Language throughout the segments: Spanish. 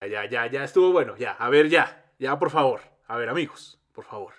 Ya, ya, ya, estuvo bueno, ya. A ver, ya. Ya, por favor. A ver, amigos, por favor.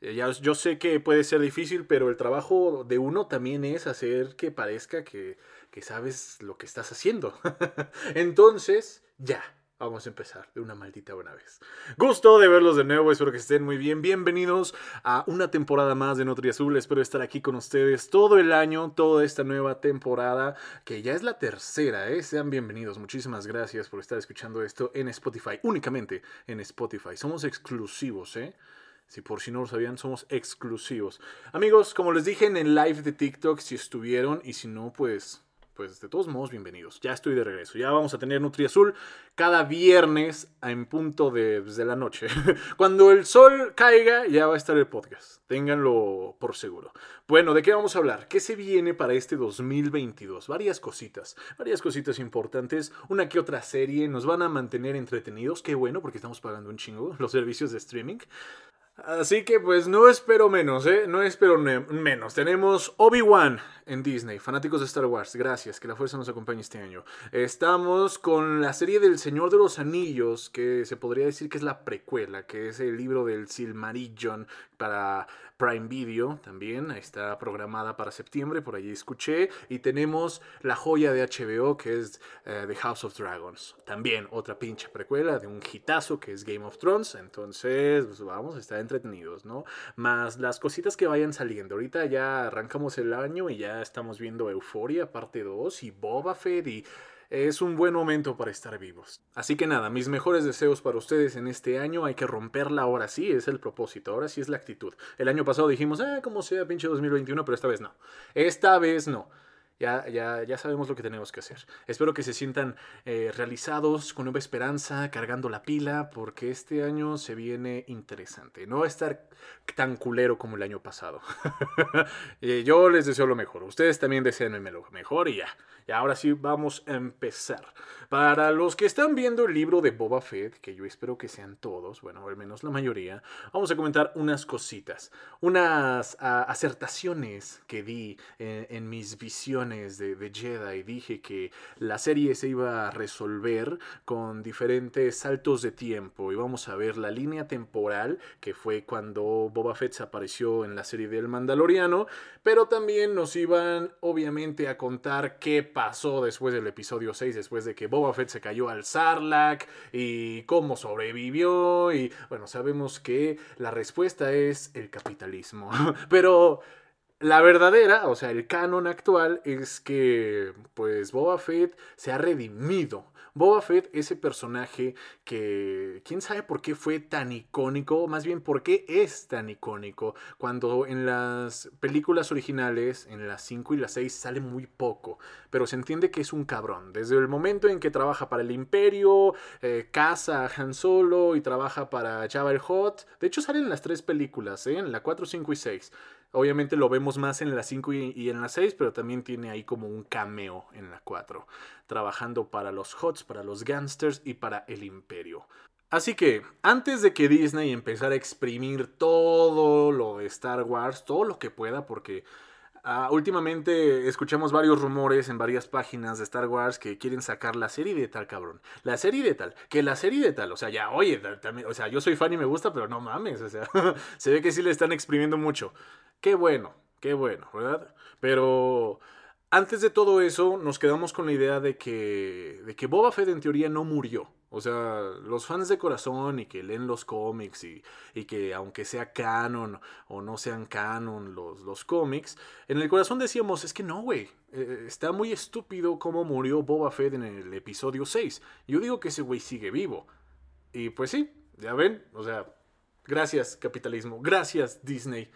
Eh, Ya, yo sé que puede ser difícil, pero el trabajo de uno también es hacer que parezca que, que sabes lo que estás haciendo. Entonces, ya. Vamos a empezar de una maldita buena vez. Gusto de verlos de nuevo, espero que estén muy bien. Bienvenidos a una temporada más de Nutri Azul. Espero estar aquí con ustedes todo el año, toda esta nueva temporada, que ya es la tercera, ¿eh? Sean bienvenidos. Muchísimas gracias por estar escuchando esto en Spotify, únicamente en Spotify. Somos exclusivos, ¿eh? Si por si no lo sabían, somos exclusivos. Amigos, como les dije en el live de TikTok, si estuvieron y si no, pues pues de todos modos, bienvenidos. Ya estoy de regreso. Ya vamos a tener Nutri Azul cada viernes en punto de, pues, de la noche. Cuando el sol caiga, ya va a estar el podcast. Ténganlo por seguro. Bueno, ¿de qué vamos a hablar? ¿Qué se viene para este 2022? Varias cositas. Varias cositas importantes. Una que otra serie. Nos van a mantener entretenidos. Qué bueno, porque estamos pagando un chingo los servicios de streaming. Así que pues no espero menos, ¿eh? No espero menos. Tenemos Obi-Wan en Disney, fanáticos de Star Wars, gracias, que la fuerza nos acompañe este año. Estamos con la serie del Señor de los Anillos, que se podría decir que es la precuela, que es el libro del Silmarillion para Prime Video también, está programada para septiembre, por allí escuché. Y tenemos la joya de HBO, que es eh, The House of Dragons. También otra pinche precuela de un hitazo que es Game of Thrones. Entonces, pues vamos a estar entretenidos, ¿no? Más las cositas que vayan saliendo. Ahorita ya arrancamos el año y ya estamos viendo Euphoria, parte 2, y Boba Fett y es un buen momento para estar vivos. Así que nada, mis mejores deseos para ustedes en este año. Hay que romperla ahora sí, es el propósito, ahora sí es la actitud. El año pasado dijimos, ah, como sea, pinche 2021, pero esta vez no. Esta vez no. Ya, ya, ya sabemos lo que tenemos que hacer. Espero que se sientan eh, realizados, con nueva esperanza, cargando la pila, porque este año se viene interesante. No va a estar tan culero como el año pasado. Eh, yo les deseo lo mejor. Ustedes también deseenme lo mejor y ya. Y ahora sí vamos a empezar. Para los que están viendo el libro de Boba Fett, que yo espero que sean todos, bueno, al menos la mayoría, vamos a comentar unas cositas, unas ah, acertaciones que di en, en mis visiones de, de Jedi. Dije que la serie se iba a resolver con diferentes saltos de tiempo y vamos a ver la línea temporal que fue cuando Boba Fett se apareció en la serie del Mandaloriano, pero también nos iban obviamente a contar qué pasó después del episodio 6, después de que Boba Fett se cayó al Sarlacc y cómo sobrevivió y bueno, sabemos que la respuesta es el capitalismo, pero la verdadera, o sea, el canon actual es que pues Boba Fett se ha redimido. Boba Fett, ese personaje que quién sabe por qué fue tan icónico, más bien por qué es tan icónico, cuando en las películas originales, en las 5 y las 6, sale muy poco, pero se entiende que es un cabrón. Desde el momento en que trabaja para el Imperio, eh, caza a Han Solo y trabaja para Jabba el Hutt, de hecho salen las tres películas, ¿eh? en la 4, 5 y 6. Obviamente lo vemos más en la 5 y, en la 6, pero también tiene ahí como un cameo en la 4, trabajando para los Hots, para los Gangsters y para el Imperio. Así que, antes de que Disney empezara a exprimir todo lo de Star Wars, todo lo que pueda, porque ah, últimamente escuchamos varios rumores en varias páginas de Star Wars que quieren sacar la serie de tal cabrón, la serie de tal, que la serie de tal, o sea, ya, oye, o sea, yo soy fan y me gusta, pero no mames, o sea, se ve que sí le están exprimiendo mucho. Qué bueno, qué bueno, ¿verdad? Pero antes de todo eso, nos quedamos con la idea de que, de que Boba Fett en teoría no murió. O sea, los fans de corazón y que leen los cómics y, y que aunque sea canon o no sean canon los, los cómics, en el corazón decíamos, es que no, güey, eh, está muy estúpido cómo murió Boba Fett en el episodio 6. Yo digo que ese güey sigue vivo. Y pues sí, ya ven, o sea, gracias capitalismo, gracias Disney.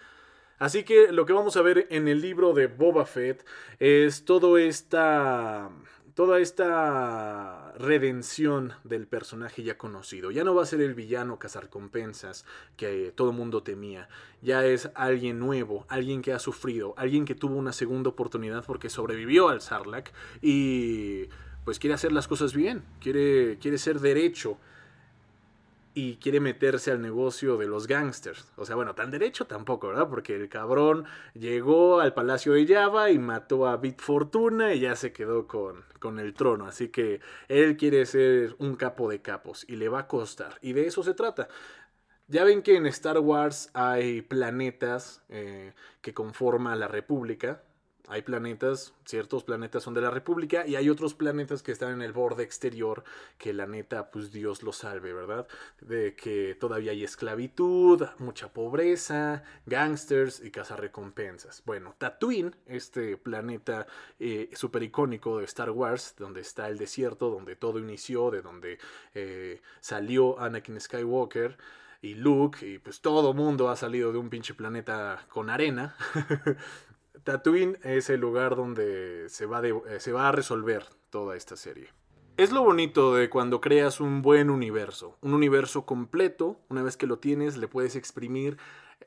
Así que lo que vamos a ver en el libro de Boba Fett es todo esta toda esta redención del personaje ya conocido. Ya no va a ser el villano cazarcompensas que todo mundo temía. Ya es alguien nuevo, alguien que ha sufrido, alguien que tuvo una segunda oportunidad porque sobrevivió al Sarlacc y pues quiere hacer las cosas bien, quiere, quiere ser derecho. Y quiere meterse al negocio de los gangsters. O sea, bueno, tan derecho tampoco, ¿verdad? Porque el cabrón llegó al Palacio de Java y mató a Bit Fortuna y ya se quedó con, con el trono. Así que él quiere ser un capo de capos y le va a costar. Y de eso se trata. Ya ven que en Star Wars hay planetas eh, que conforman la República, hay planetas, ciertos planetas son de la República y hay otros planetas que están en el borde exterior que la neta, pues Dios los salve, ¿verdad? De que todavía hay esclavitud, mucha pobreza, gangsters y cazarrecompensas. Bueno, Tatooine, este planeta eh, súper icónico de Star Wars, donde está el desierto, donde todo inició, de donde eh, salió Anakin Skywalker y Luke, y pues todo mundo ha salido de un pinche planeta con arena. Tatooine es el lugar donde se va, eh, se va a resolver toda esta serie. Es lo bonito de cuando creas un buen universo, un universo completo, una vez que lo tienes le puedes exprimir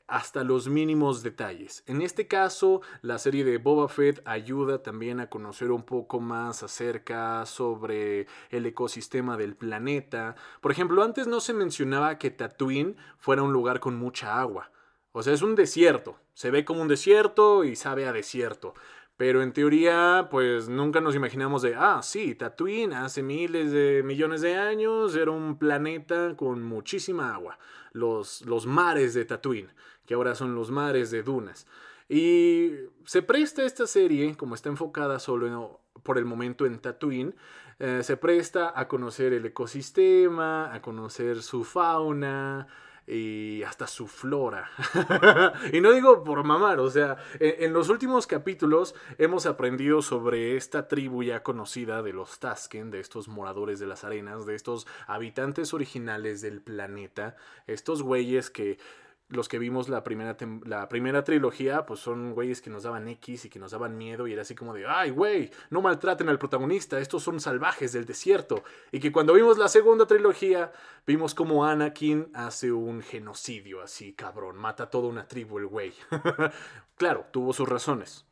hasta los mínimos detalles. En este caso, la serie de Boba Fett ayuda también a conocer un poco más acerca sobre el ecosistema del planeta. Por ejemplo, antes no se mencionaba que Tatooine fuera un lugar con mucha agua. O sea, es un desierto. Se ve como un desierto y sabe a desierto. Pero en teoría, pues nunca nos imaginamos de, ah, sí, Tatooine hace miles de millones de años era un planeta con muchísima agua. Los, los mares de Tatooine, que ahora son los mares de dunas. Y se presta esta serie, como está enfocada solo por el momento en Tatooine, eh, se presta a conocer el ecosistema, a conocer su fauna, y hasta su flora. y no digo por mamar, o sea, en, los últimos capítulos hemos aprendido sobre esta tribu ya conocida de los Tasken, de estos moradores de las arenas, de estos habitantes originales del planeta, estos güeyes que los que vimos la primera, la primera trilogía, pues son güeyes que nos daban X y que nos daban miedo y era así como de, ay, güey, no maltraten al protagonista, estos son salvajes del desierto. Y que cuando vimos la segunda trilogía, vimos como Anakin hace un genocidio así, cabrón, mata a toda una tribu el güey. claro, tuvo sus razones.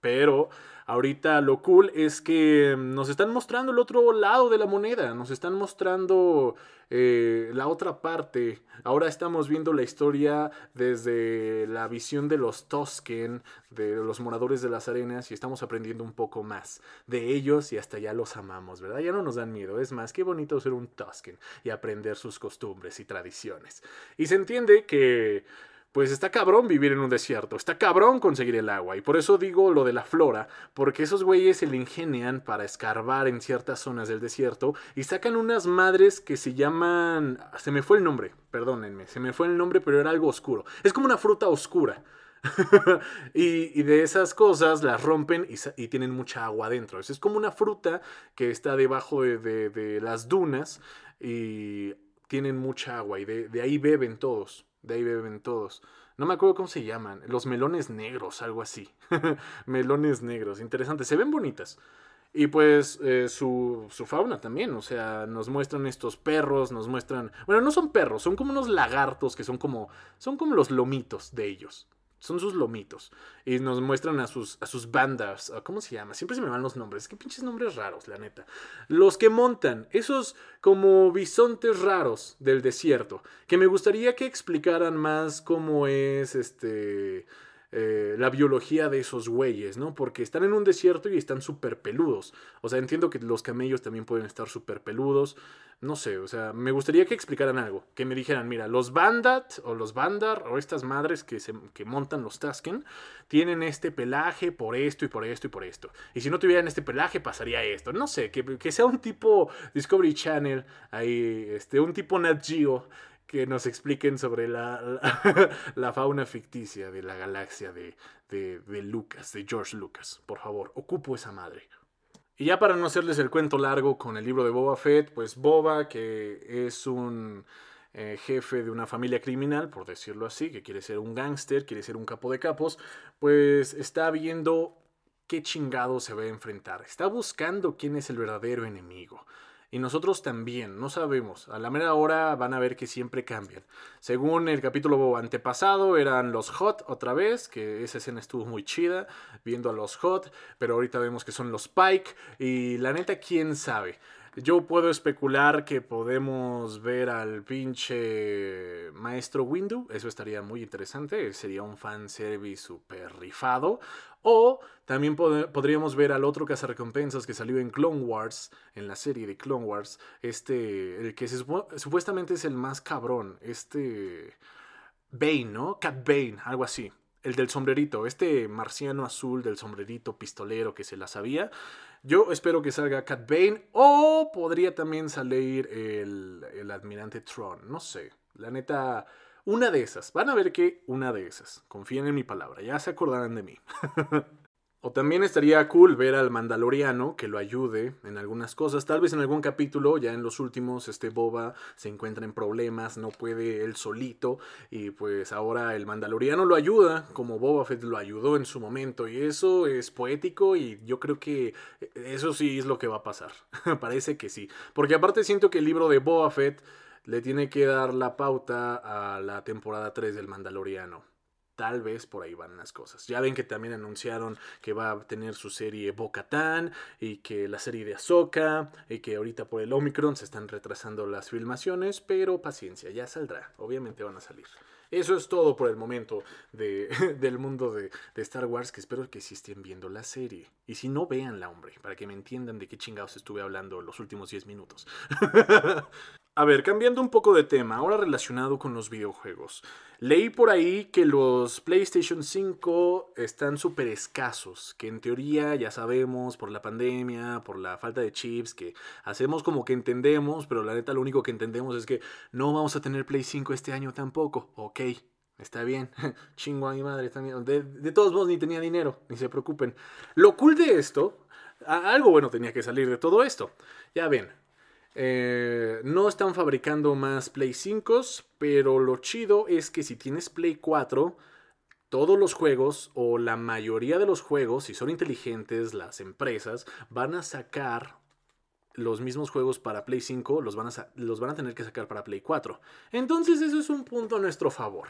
Pero ahorita lo cool es que nos están mostrando el otro lado de la moneda, nos están mostrando eh, la otra parte. Ahora estamos viendo la historia desde la visión de los Tosken, de los moradores de las arenas, y estamos aprendiendo un poco más de ellos y hasta ya los amamos, ¿verdad? Ya no nos dan miedo. Es más, qué bonito ser un Tosken y aprender sus costumbres y tradiciones. Y se entiende que pues está cabrón vivir en un desierto, está cabrón conseguir el agua. Y por eso digo lo de la flora, porque esos güeyes se le ingenian para escarbar en ciertas zonas del desierto y sacan unas madres que se llaman... Se me fue el nombre, perdónenme, se me fue el nombre, pero era algo oscuro. Es como una fruta oscura. y, de esas cosas las rompen y, tienen mucha agua adentro. Es como una fruta que está debajo de, las dunas y tienen mucha agua y de ahí beben todos. De ahí beben todos. No me acuerdo cómo se llaman. Los melones negros, algo así. melones negros. Interesante. Se ven bonitas. Y pues eh, su, su, fauna también, o sea, nos muestran estos perros, nos muestran... Bueno, no son perros, son como unos lagartos que son como... Son como los lomitos de ellos son sus lomitos. Y nos muestran a sus, a sus bandas. ¿Cómo se llama? Siempre se me van los nombres. Es que pinches nombres raros, la neta. Los que montan, esos como bisontes raros del desierto. Que me gustaría que explicaran más cómo es este. Eh, la biología de esos güeyes, ¿no? Porque están en un desierto y están súper peludos. O sea, entiendo que los camellos también pueden estar súper peludos. No sé, o sea, me gustaría que explicaran algo. Que me dijeran, mira, los Bandat o los Bandar o estas madres que, se, que montan los Tasken tienen este pelaje por esto y por esto y por esto. Y si no tuvieran este pelaje pasaría esto. No sé, que, que sea un tipo Discovery Channel, ahí, este, un tipo Nat Geo que nos expliquen sobre la, la, fauna ficticia de la galaxia de, de, Lucas, de George Lucas. Por favor, ocupo esa madre. Y ya para no hacerles el cuento largo con el libro de Boba Fett, pues Boba, que es un eh, jefe de una familia criminal, por decirlo así, que quiere ser un gángster, quiere ser un capo de capos, pues está viendo qué chingado se va a enfrentar. Está buscando quién es el verdadero enemigo. Y nosotros también, no sabemos. A la mera hora van a ver que siempre cambian. Según el capítulo antepasado, eran los Hot otra vez, que esa escena estuvo muy chida, viendo a los Hot, pero ahorita vemos que son los Pike. Y la neta, quién sabe. Yo puedo especular que podemos ver al pinche maestro Windu. Eso estaría muy interesante. Sería un fanservice super rifado. O también podríamos ver al otro cazarrecompensas que salió en Clone Wars, en la serie de Clone Wars. Este, el que supuestamente es el más cabrón. Este. Bane, ¿no? Cat Bane, algo así. El del sombrerito, este marciano azul del sombrerito pistolero que se la sabía. Yo espero que salga Cat Bane o podría también salir el, el admirante Tron, no sé. La neta, una de esas. Van a ver que una de esas. Confíen en mi palabra, ya se acordarán de mí. O también estaría cool ver al Mandaloriano que lo ayude en algunas cosas. Tal vez en algún capítulo, ya en los últimos, este Boba se encuentra en problemas, no puede él solito. Y pues ahora el Mandaloriano lo ayuda, como Boba Fett lo ayudó en su momento. Y eso es poético y yo creo que eso sí es lo que va a pasar. Parece que sí. Porque aparte siento que el libro de Boba Fett le tiene que dar la pauta a la temporada 3 del Mandaloriano. Tal vez por ahí van las cosas. Ya ven que también anunciaron que va a tener su serie Bo-Katan y que la serie de Ahsoka y que ahorita por el Omicron se están retrasando las filmaciones, pero paciencia, ya saldrá. Obviamente van a salir. Eso es todo por el momento de, del mundo de, de, Star Wars, que espero que sí estén viendo la serie. Y si no, véanla, hombre, para que me entiendan de qué chingados estuve hablando los últimos 10 minutos. A ver, cambiando un poco de tema, ahora relacionado con los videojuegos. Leí por ahí que los PlayStation 5 están súper escasos, que en teoría ya sabemos por la pandemia, por la falta de chips, que hacemos como que entendemos, pero la neta lo único que entendemos es que no vamos a tener Play 5 este año tampoco. Ok, está bien, chingo a mi madre también. De, todos modos ni tenía dinero, ni se preocupen. Lo cool de esto, algo bueno tenía que salir de todo esto. Ya ven, eh, no están fabricando más Play 5, pero lo chido es que si tienes Play 4, todos los juegos o la mayoría de los juegos, si son inteligentes las empresas, van a sacar los mismos juegos para Play 5, los van a, los van a tener que sacar para Play 4. Entonces eso es un punto a nuestro favor.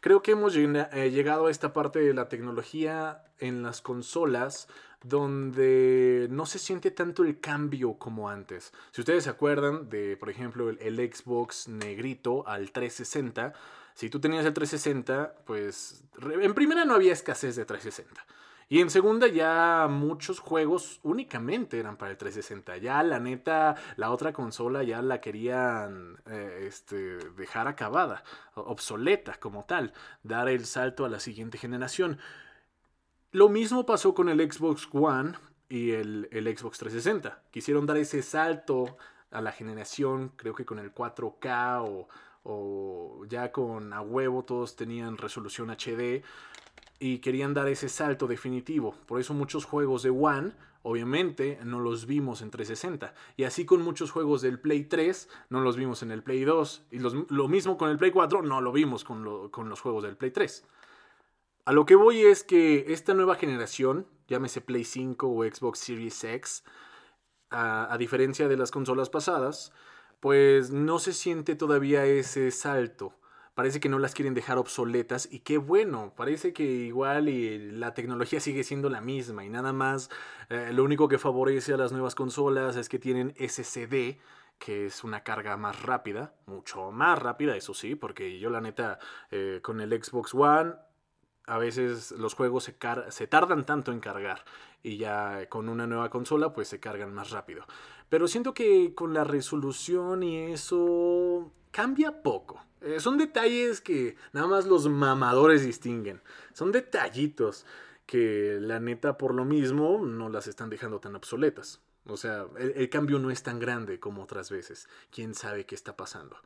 Creo que hemos eh, llegado a esta parte de la tecnología en las consolas donde no se siente tanto el cambio como antes. Si ustedes se acuerdan de, por ejemplo, el, Xbox negrito al 360, si tú tenías el 360, pues en primera no había escasez de 360. Y en segunda ya muchos juegos únicamente eran para el 360. Ya la neta, la otra consola ya la querían eh, este, dejar acabada, obsoleta como tal, dar el salto a la siguiente generación. Lo mismo pasó con el Xbox One y el, Xbox 360. Quisieron dar ese salto a la generación, creo que con el 4K o, o ya con a huevo todos tenían resolución HD y querían dar ese salto definitivo. Por eso muchos juegos de One, obviamente, no los vimos en 360. Y así con muchos juegos del Play 3, no los vimos en el Play 2. Y lo mismo con el Play 4, no lo vimos con, los juegos del Play 3. A lo que voy es que esta nueva generación, llámese Play 5 o Xbox Series X, a, diferencia de las consolas pasadas, pues no se siente todavía ese salto. Parece que no las quieren dejar obsoletas y qué bueno, parece que igual y la tecnología sigue siendo la misma y nada más eh, lo único que favorece a las nuevas consolas es que tienen SSD, que es una carga más rápida, mucho más rápida, eso sí, porque yo la neta eh, con el Xbox One a veces los juegos se, se tardan tanto en cargar y ya con una nueva consola pues se cargan más rápido. Pero siento que con la resolución y eso cambia poco. Eh, son detalles que nada más los mamadores distinguen. Son detallitos que la neta por lo mismo no las están dejando tan obsoletas. O sea, el, cambio no es tan grande como otras veces. ¿Quién sabe qué está pasando?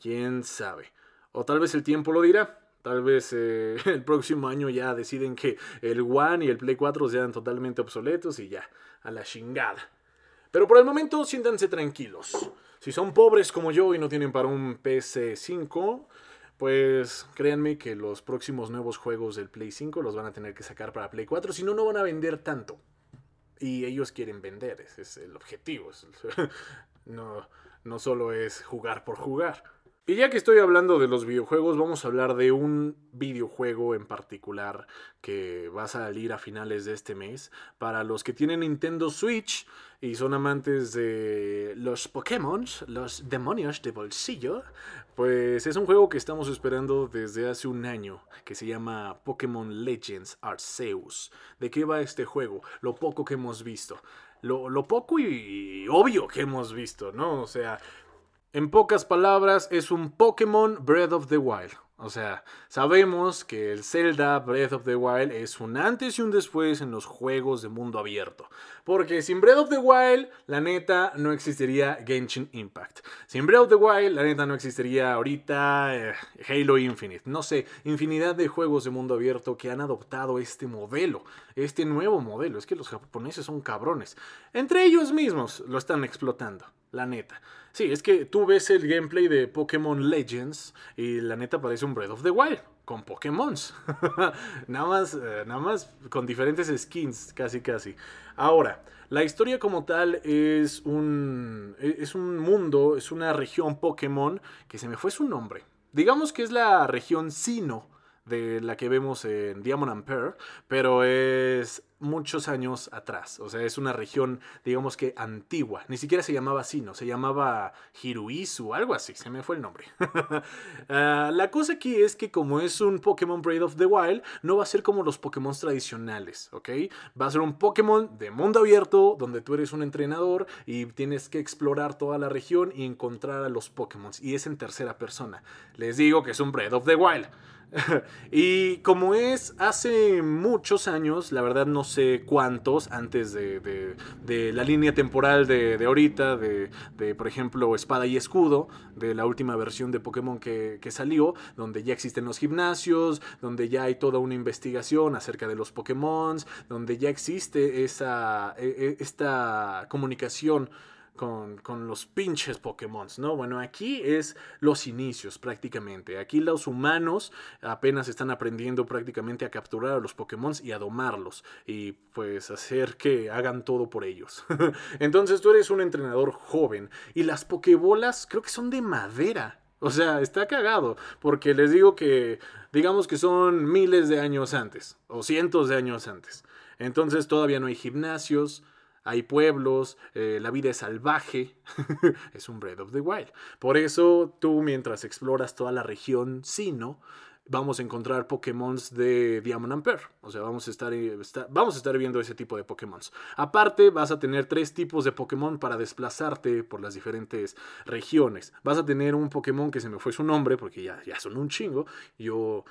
¿Quién sabe? O tal vez el tiempo lo dirá. Tal vez eh, el próximo año ya deciden que el One y el Play 4 sean totalmente obsoletos y ya, a la chingada. Pero por el momento siéntanse tranquilos. Si son pobres como yo y no tienen para un PS5, pues créanme que los próximos nuevos juegos del Play 5 los van a tener que sacar para Play 4, si no, no van a vender tanto. Y ellos quieren vender, ese es el objetivo. No, no solo es jugar por jugar. Y ya que estoy hablando de los videojuegos, vamos a hablar de un videojuego en particular que va a salir a finales de este mes. Para los que tienen Nintendo Switch y son amantes de los Pokémon, los demonios de bolsillo, pues es un juego que estamos esperando desde hace un año, que se llama Pokémon Legends Arceus. ¿De qué va este juego? Lo poco que hemos visto. Lo, lo poco y obvio que hemos visto, ¿no? O sea, en pocas palabras, es un Pokémon Breath of the Wild. O sea, sabemos que el Zelda Breath of the Wild es un antes y un después en los juegos de mundo abierto. Porque sin Breath of the Wild, la neta, no existiría Genshin Impact. Sin Breath of the Wild, la neta, no existiría ahorita eh, Halo Infinite. No sé, infinidad de juegos de mundo abierto que han adoptado este modelo, este nuevo modelo. Es que los japoneses son cabrones. Entre ellos mismos lo están explotando, la neta. Sí, es que tú ves el gameplay de Pokémon Legends y la neta parece un Breath of the Wild con Pokémon. nada más, eh, nada más con diferentes skins, casi casi. Ahora, la historia como tal es un e, es un mundo, es una región Pokémon que se me fue su nombre. Digamos que es la región Sino de la que vemos en Diamond and Pearl, pero es muchos años atrás. O sea, es una región, digamos que antigua. Ni siquiera se llamaba Sino, se llamaba Hiruizu, algo así, se me fue el nombre. Ah, la cosa aquí es que como es un Pokémon Breath of the Wild, no va a ser como los Pokémon tradicionales, ¿ok? Va a ser un Pokémon de mundo abierto, donde tú eres un entrenador y tienes que explorar toda la región y encontrar a los Pokémon. Y es en tercera persona. Les digo que es un Breath of the Wild. y como es hace muchos años, la verdad no sé cuántos, antes de, la línea temporal de, ahorita, de, por ejemplo Espada y Escudo, de la última versión de Pokémon que, salió, donde ya existen los gimnasios, donde ya hay toda una investigación acerca de los Pokémon, donde ya existe esa, e, e, esta comunicación con, los pinches Pokémon, ¿no? Bueno, aquí es los inicios prácticamente. Aquí los humanos apenas están aprendiendo prácticamente a capturar a los Pokémon y a domarlos y pues hacer que hagan todo por ellos. Entonces tú eres un entrenador joven y las Pokébolas creo que son de madera. O sea, está cagado, porque les digo que, digamos que son miles de años antes, o cientos de años antes. Entonces todavía no hay gimnasios, hay pueblos, eh, la vida es salvaje, es un Breath of the Wild. Por eso tú mientras exploras toda la región Sino, vamos a encontrar Pokémon de Diamond and. O sea, vamos a estar, eh, vamos a estar viendo ese tipo de Pokémon. Aparte, vas a tener tres tipos de Pokémon para desplazarte por las diferentes regiones. Vas a tener un Pokémon que se me fue su nombre, porque ya, ya son un chingo. Yo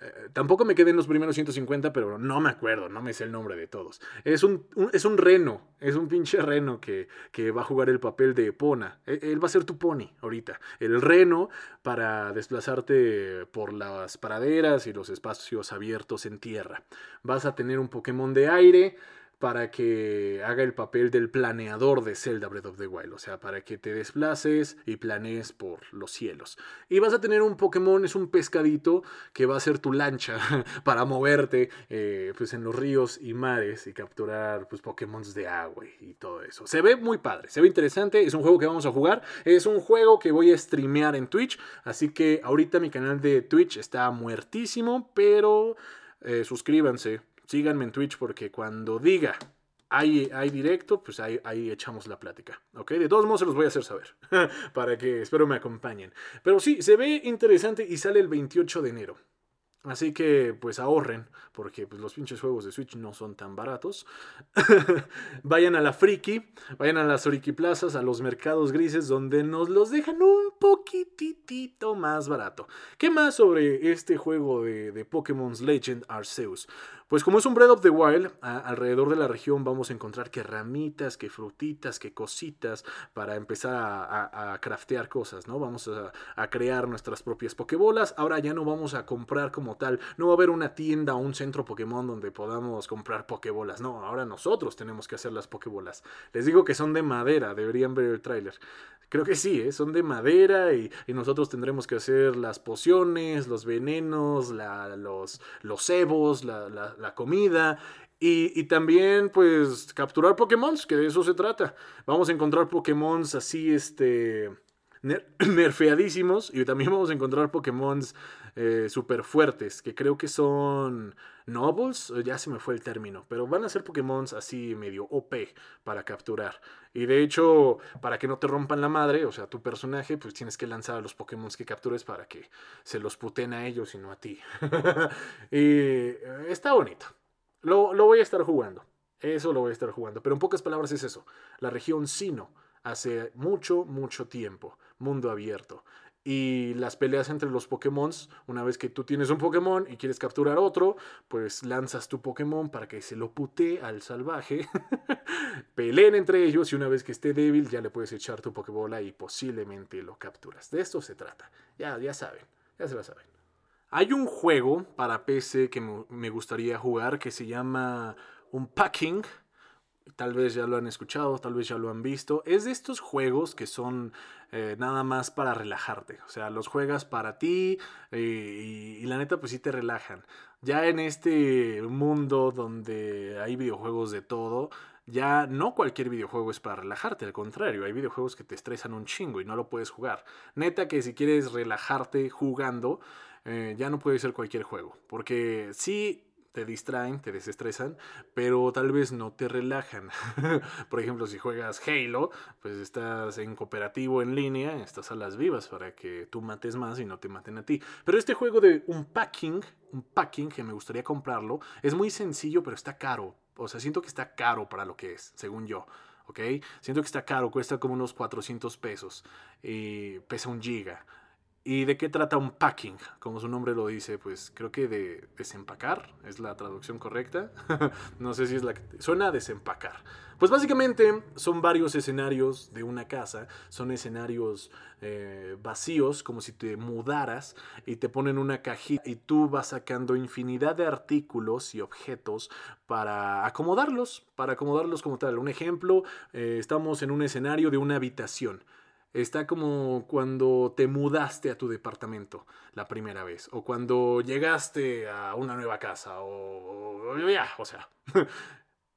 eh, tampoco me quedé en los primeros 150, pero no me acuerdo, no me sé el nombre de todos. Es un, es un reno, es un pinche reno que, que, va a jugar el papel de Epona. E, él va a ser tu pony ahorita. El reno para desplazarte por las praderas y los espacios abiertos en tierra. Vas a tener un Pokémon de aire para que haga el papel del planeador de Zelda Breath of the Wild, o sea, para que te desplaces y planees por los cielos. Y vas a tener un Pokémon, es un pescadito que va a ser tu lancha para moverte eh, pues en los ríos y mares y capturar pues Pokémon de agua y todo eso. Se ve muy padre, se ve interesante, es un juego que vamos a jugar, es un juego que voy a streamear en Twitch, así que ahorita mi canal de Twitch está muertísimo, pero eh, suscríbanse síganme en Twitch porque cuando diga hay, hay directo, pues ahí, ahí echamos la plática. ¿Ok? De todos modos se los voy a hacer saber. para que espero me acompañen. Pero sí, se ve interesante y sale el 28 de enero. Así que pues ahorren, porque pues, los pinches juegos de Switch no son tan baratos. vayan a la Friki, vayan a las Friki Plazas, a los mercados grises, donde nos los dejan un poquitito más barato. ¿Qué más sobre este juego de, de Pokémon's Legend Arceus? Pues como es un Breath of the Wild, alrededor de la región vamos a encontrar que ramitas, que frutitas, que cositas para empezar a, craftear cosas, ¿no? Vamos a, crear nuestras propias Pokébolas. Ahora ya no vamos a comprar como tal, no va a haber una tienda o un centro Pokémon donde podamos comprar Pokébolas, no, ahora nosotros tenemos que hacer las Pokébolas. Les digo que son de madera, deberían ver el tráiler. Creo que sí, ¿eh? son de madera y, nosotros tendremos que hacer las pociones, los venenos, los, los cebos, la, comida y, también, pues, capturar Pokémon, que de eso se trata. Vamos a encontrar Pokémon así, este, nerfeadísimos y también vamos a encontrar Pokémon eh, super fuertes, que creo que son nobles, ya se me fue el término, pero van a ser Pokémon así medio OP para capturar. Y de hecho, para que no te rompan la madre, o sea, tu personaje, pues tienes que lanzar a los Pokémon que captures para que se los puten a ellos y no a ti. y eh, está bonito. Lo, lo voy a estar jugando. Eso lo voy a estar jugando. Pero en pocas palabras es eso. La región Sino hace mucho, mucho tiempo. Mundo abierto. Y las peleas entre los Pokémon, una vez que tú tienes un Pokémon y quieres capturar otro, pues lanzas tu Pokémon para que se lo putee al salvaje. Peleen entre ellos y una vez que esté débil ya le puedes echar tu Pokébola y posiblemente lo capturas. De esto se trata. Ya, ya saben, ya se lo saben. Hay un juego para PC que me gustaría jugar que se llama Unpacking tal vez ya lo han escuchado, tal vez ya lo han visto. Es de estos juegos que son eh, nada más para relajarte. O sea, los juegas para ti y, la neta pues sí te relajan. Ya en este mundo donde hay videojuegos de todo, ya no cualquier videojuego es para relajarte, al contrario, hay videojuegos que te estresan un chingo y no lo puedes jugar. Neta que si quieres relajarte jugando, eh, ya no puede ser cualquier juego. Porque sí te distraen, te desestresan, pero tal vez no te relajan. Por ejemplo, si juegas Halo, pues estás en cooperativo en línea, estás a las vivas para que tú mates más y no te maten a ti. Pero este juego de un packing, un packing que me gustaría comprarlo, es muy sencillo, pero está caro. O sea, siento que está caro para lo que es, según yo. ¿ok? Siento que está caro, cuesta como unos 400 pesos y pesa un giga. ¿Y de qué trata un packing? Como su nombre lo dice, pues creo que de desempacar es la traducción correcta. no sé si es la que... Suena a desempacar. Pues básicamente son varios escenarios de una casa, son escenarios eh, vacíos, como si te mudaras y te ponen una cajita y tú vas sacando infinidad de artículos y objetos para acomodarlos, para acomodarlos como tal. Un ejemplo, eh, estamos en un escenario de una habitación. Está como cuando te mudaste a tu departamento la primera vez, o cuando llegaste a una nueva casa, o, ya, o sea,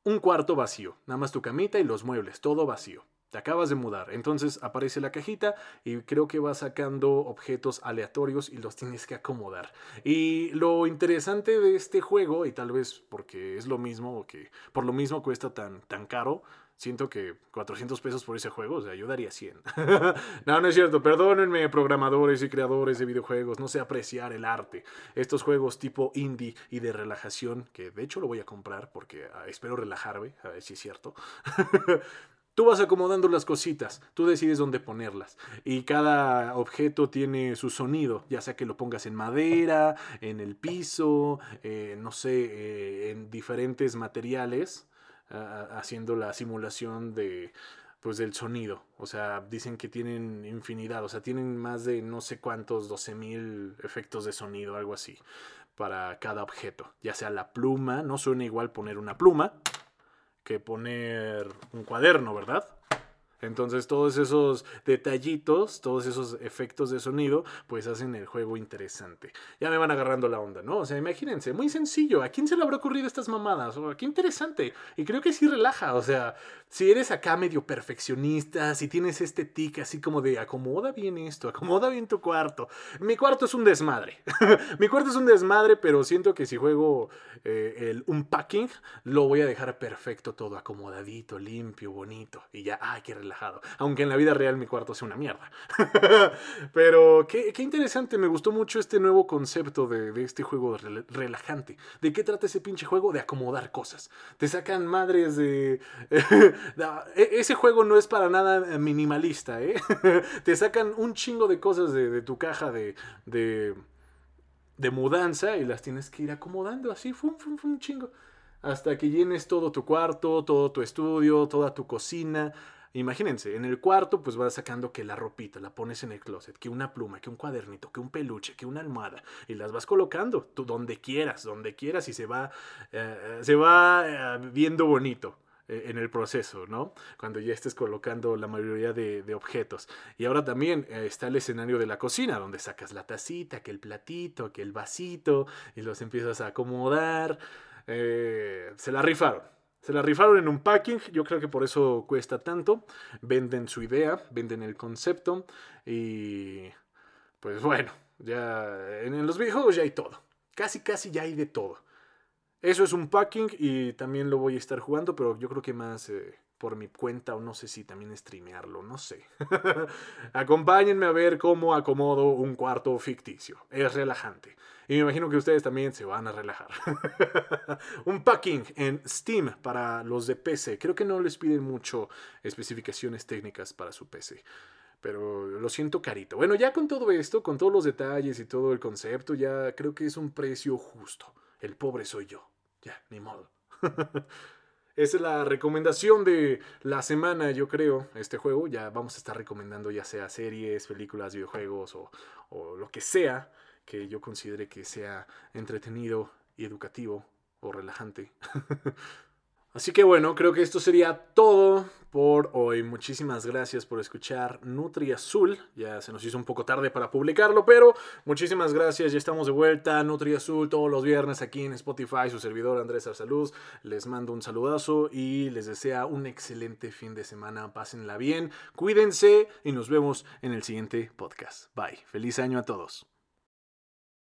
un cuarto vacío, nada más tu camita y los muebles, todo vacío. Te acabas de mudar, entonces aparece la cajita y creo que vas sacando objetos aleatorios y los tienes que acomodar. Y lo interesante de este juego, y tal vez porque es lo mismo o que por lo mismo cuesta tan, tan caro, siento que 400 pesos por ese juego, o sea, yo daría 100. no, no es cierto, perdónenme programadores y creadores de videojuegos, no sé apreciar el arte. Estos juegos tipo indie y de relajación, que de hecho lo voy a comprar porque ah, espero relajarme, a ver si es cierto. Tú vas acomodando las cositas, tú decides dónde ponerlas. Y cada objeto tiene su sonido, ya sea que lo pongas en madera, en el piso, eh, no sé, eh, en diferentes materiales haciendo la simulación de pues del sonido. O sea, dicen que tienen infinidad, o sea, tienen más de no sé cuántos, 12.000 efectos de sonido, algo así, para cada objeto. Ya sea la pluma, no suena igual poner una pluma que poner un cuaderno, ¿verdad? Entonces todos esos detallitos, todos esos efectos de sonido, pues hacen el juego interesante. Ya me van agarrando la onda, ¿no? O sea, imagínense, muy sencillo. ¿A quién se le habrá ocurrido estas mamadas? O, qué interesante. Y creo que sí relaja. O sea, si eres acá medio perfeccionista, si tienes este tic así como de acomoda bien esto, acomoda bien tu cuarto. Mi cuarto es un desmadre. Mi cuarto es un desmadre, pero siento que si juego eh, el unpacking, lo voy a dejar perfecto todo, acomodadito, limpio, bonito. Y ya, ay, qué aunque en la vida real mi cuarto sea una mierda. Pero qué, interesante, me gustó mucho este nuevo concepto de, este juego relajante. ¿De qué trata ese pinche juego? De acomodar cosas. Te sacan madres de... E, ese juego no es para nada minimalista, ¿eh? Te sacan un chingo de cosas de, tu caja de, de, de mudanza y las tienes que ir acomodando así, fum, fum, fum, chingo hasta que llenes todo tu cuarto, todo tu estudio, toda tu cocina, Imagínense, en el cuarto pues vas sacando que la ropita, la pones en el closet, que una pluma, que un cuadernito, que un peluche, que una almohada, y las vas colocando tú donde quieras, donde quieras y se va, eh, se va eh, viendo bonito eh, en el proceso, ¿no? Cuando ya estés colocando la mayoría de, de objetos. Y ahora también está el escenario de la cocina, donde sacas la tacita, que el platito, que el vasito, y los empiezas a acomodar. se la rifaron Se la rifaron en un packing, yo creo que por eso cuesta tanto. Venden su idea, venden el concepto y pues bueno, ya en los videojuegos ya hay todo. Casi, casi ya hay de todo. Eso es un packing y también lo voy a estar jugando, pero yo creo que más eh, por mi cuenta o no sé si también streamearlo, no sé. Acompáñenme a ver cómo acomodo un cuarto ficticio. Es relajante. Y me imagino que ustedes también se van a relajar. un packing en Steam para los de PC. Creo que no les piden mucho especificaciones técnicas para su PC. Pero lo siento carito. Bueno, ya con todo esto, con todos los detalles y todo el concepto, ya creo que es un precio justo. El pobre soy yo. Ya, ni modo. Esa es la recomendación de la semana, yo creo, este juego. Ya vamos a estar recomendando ya sea series, películas, videojuegos o, o lo que sea que yo considere que sea entretenido y educativo o relajante. Así que bueno, creo que esto sería todo por hoy. Muchísimas gracias por escuchar Nutri Azul. Ya se nos hizo un poco tarde para publicarlo, pero muchísimas gracias. Ya estamos de vuelta. Nutri Azul todos los viernes aquí en Spotify. Su servidor Andrés Arsaluz. Les mando un saludazo y les desea un excelente fin de semana. Pásenla bien, cuídense y nos vemos en el siguiente podcast. Bye. Feliz año a todos.